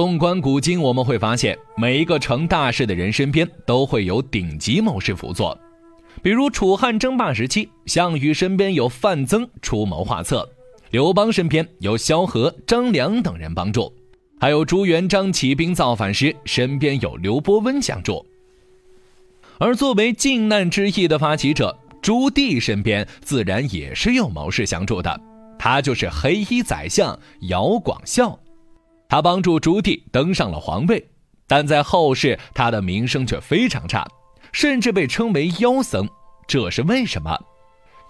纵观古今，我们会发现，每一个成大事的人身边都会有顶级谋士辅佐。比如楚汉争霸时期，项羽身边有范增出谋划策，刘邦身边有萧何、张良等人帮助，还有朱元璋起兵造反时，身边有刘伯温相助。而作为靖难之役的发起者，朱棣身边自然也是有谋士相助的，他就是黑衣宰相姚广孝。他帮助朱棣登上了皇位，但在后世他的名声却非常差，甚至被称为妖僧。这是为什么？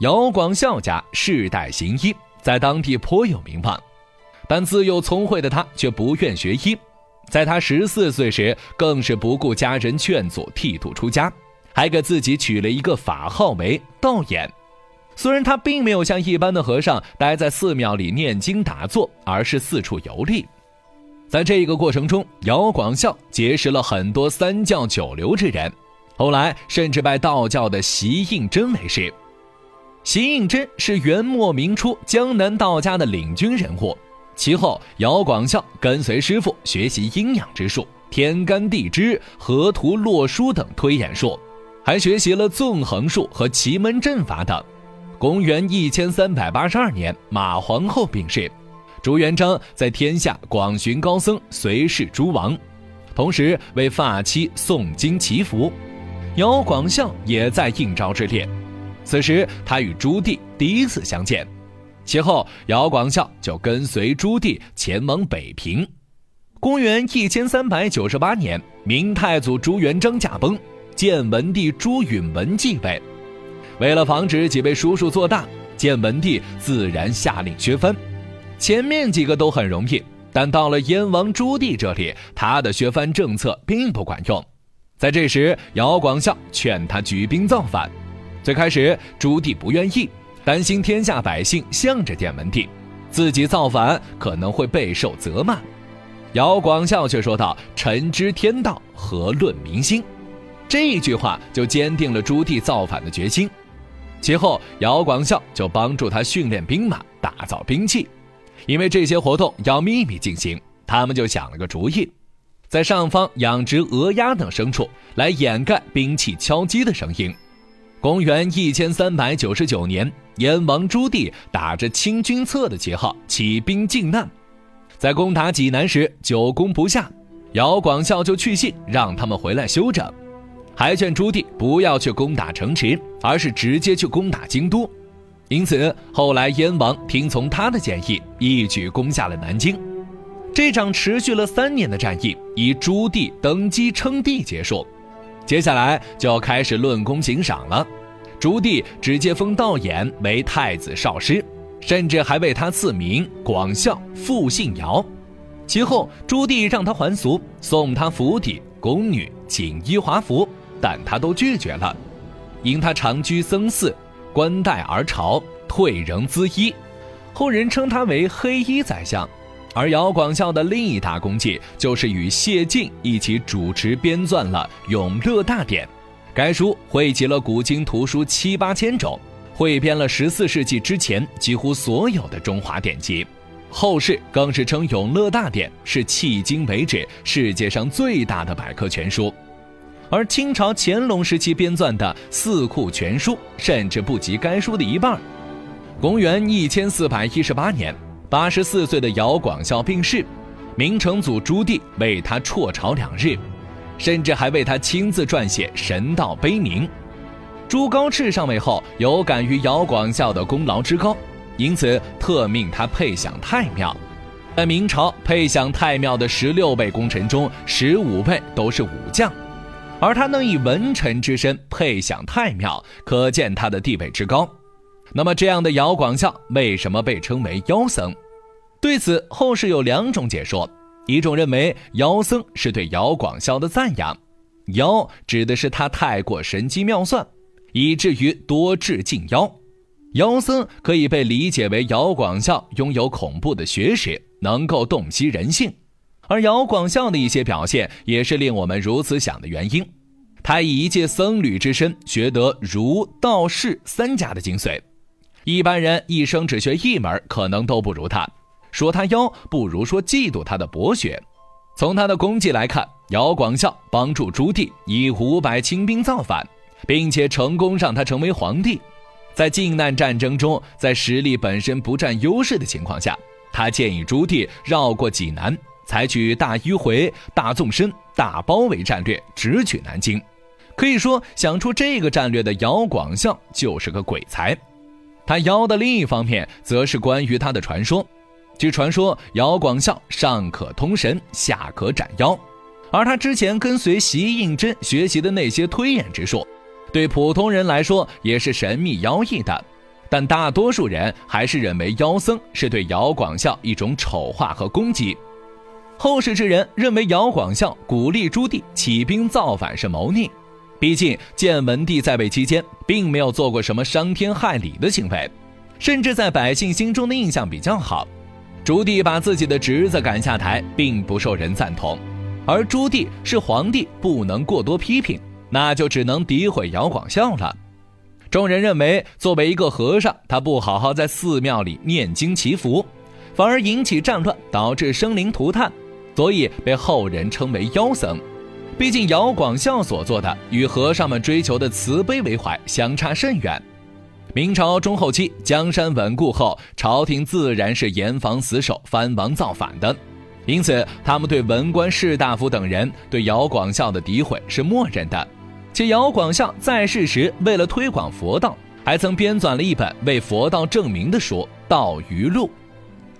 姚广孝家世代行医，在当地颇有名望，但自幼聪慧的他却不愿学医。在他十四岁时，更是不顾家人劝阻，剃度出家，还给自己取了一个法号为道衍。虽然他并没有像一般的和尚待在寺庙里念经打坐，而是四处游历。在这个过程中，姚广孝结识了很多三教九流之人，后来甚至拜道教的习应真为师。习应真是元末明初江南道家的领军人物。其后，姚广孝跟随师傅学习阴阳之术、天干地支、河图洛书等推演术，还学习了纵横术和奇门阵法等。公元一千三百八十二年，马皇后病逝。朱元璋在天下广寻高僧随侍诸王，同时为发妻诵经祈福。姚广孝也在应召之列。此时他与朱棣第一次相见。其后姚广孝就跟随朱棣前往北平。公元一千三百九十八年，明太祖朱元璋驾崩，建文帝朱允文继位。为了防止几位叔叔做大，建文帝自然下令削藩。前面几个都很容易，但到了燕王朱棣这里，他的削藩政策并不管用。在这时，姚广孝劝他举兵造反。最开始，朱棣不愿意，担心天下百姓向着建文帝，自己造反可能会备受责骂。姚广孝却说道：“臣知天道，何论民心？”这一句话就坚定了朱棣造反的决心。其后，姚广孝就帮助他训练兵马，打造兵器。因为这些活动要秘密进行，他们就想了个主意，在上方养殖鹅鸭等牲畜，来掩盖兵器敲击的声音。公元一千三百九十九年，燕王朱棣打着清君侧的旗号起兵靖难，在攻打济南时久攻不下，姚广孝就去信让他们回来休整，还劝朱棣不要去攻打城池，而是直接去攻打京都。因此，后来燕王听从他的建议，一举攻下了南京。这场持续了三年的战役以朱棣登基称帝结束。接下来就要开始论功行赏了。朱棣直接封道衍为太子少师，甚至还为他赐名广孝，复姓姚。其后，朱棣让他还俗，送他府邸、宫女、锦衣华服，但他都拒绝了，因他长居僧寺。冠带而朝，退仍资衣，后人称他为黑衣宰相。而姚广孝的另一大功绩，就是与谢晋一起主持编撰了《永乐大典》，该书汇集了古今图书七八千种，汇编了十四世纪之前几乎所有的中华典籍。后世更是称《永乐大典》是迄今为止世界上最大的百科全书。而清朝乾隆时期编撰的《四库全书》甚至不及该书的一半。公元一千四百一十八年，八十四岁的姚广孝病逝，明成祖朱棣为他辍朝两日，甚至还为他亲自撰写《神道碑铭》。朱高炽上位后，有感于姚广孝的功劳之高，因此特命他配享太庙。在明朝，配享太庙的十六位功臣中，十五位都是武将。而他能以文臣之身配享太庙，可见他的地位之高。那么，这样的姚广孝为什么被称为妖僧？对此，后世有两种解说：一种认为妖僧是对姚广孝的赞扬，妖指的是他太过神机妙算，以至于多智近妖。妖僧可以被理解为姚广孝拥有恐怖的学识，能够洞悉人性。而姚广孝的一些表现，也是令我们如此想的原因。他以一介僧侣之身，学得儒、道、释三家的精髓。一般人一生只学一门，可能都不如他。说他妖，不如说嫉妒他的博学。从他的功绩来看，姚广孝帮助朱棣以五百清兵造反，并且成功让他成为皇帝。在靖难战争中，在实力本身不占优势的情况下，他建议朱棣绕过济南，采取大迂回、大纵深、大包围战略，直取南京。可以说，想出这个战略的姚广孝就是个鬼才。他妖的另一方面，则是关于他的传说。据传说，姚广孝上可通神，下可斩妖，而他之前跟随习应真学习的那些推演之术。对普通人来说也是神秘妖异的，但大多数人还是认为妖僧是对姚广孝一种丑化和攻击。后世之人认为姚广孝鼓励朱棣起兵造反是谋逆，毕竟建文帝在位期间并没有做过什么伤天害理的行为，甚至在百姓心中的印象比较好。朱棣把自己的侄子赶下台，并不受人赞同，而朱棣是皇帝，不能过多批评。那就只能诋毁姚广孝了。众人认为，作为一个和尚，他不好好在寺庙里念经祈福，反而引起战乱，导致生灵涂炭，所以被后人称为妖僧。毕竟姚广孝所做的与和尚们追求的慈悲为怀相差甚远。明朝中后期，江山稳固后，朝廷自然是严防死守藩王造反的。因此，他们对文官士大夫等人对姚广孝的诋毁是默认的。且姚广孝在世时，为了推广佛道，还曾编纂了一本为佛道证明的书《道余录》。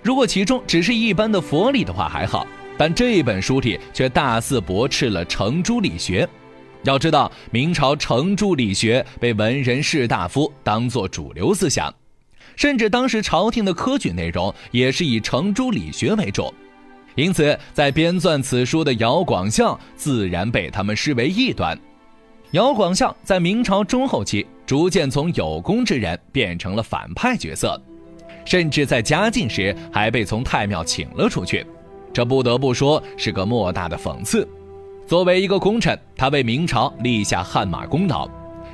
如果其中只是一般的佛理的话还好，但这本书里却大肆驳斥了程朱理学。要知道，明朝程朱理学被文人士大夫当作主流思想，甚至当时朝廷的科举内容也是以程朱理学为主。因此，在编纂此书的姚广孝自然被他们视为异端。姚广孝在明朝中后期逐渐从有功之人变成了反派角色，甚至在嘉靖时还被从太庙请了出去，这不得不说是个莫大的讽刺。作为一个功臣，他为明朝立下汗马功劳，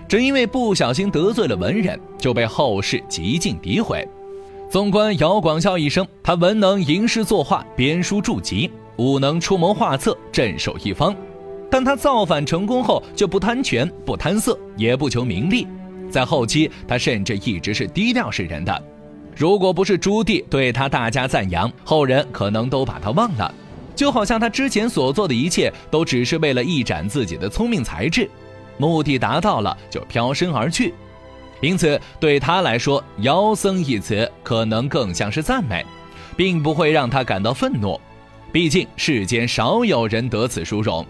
正因为不小心得罪了文人，就被后世极尽诋毁。纵观姚广孝一生，他文能吟诗作画、编书著集，武能出谋划策、镇守一方。但他造反成功后，就不贪权、不贪色，也不求名利。在后期，他甚至一直是低调示人的。如果不是朱棣对他大加赞扬，后人可能都把他忘了。就好像他之前所做的一切，都只是为了一展自己的聪明才智，目的达到了就飘身而去。因此，对他来说，“妖僧”一词可能更像是赞美，并不会让他感到愤怒。毕竟世间少有人得此殊荣。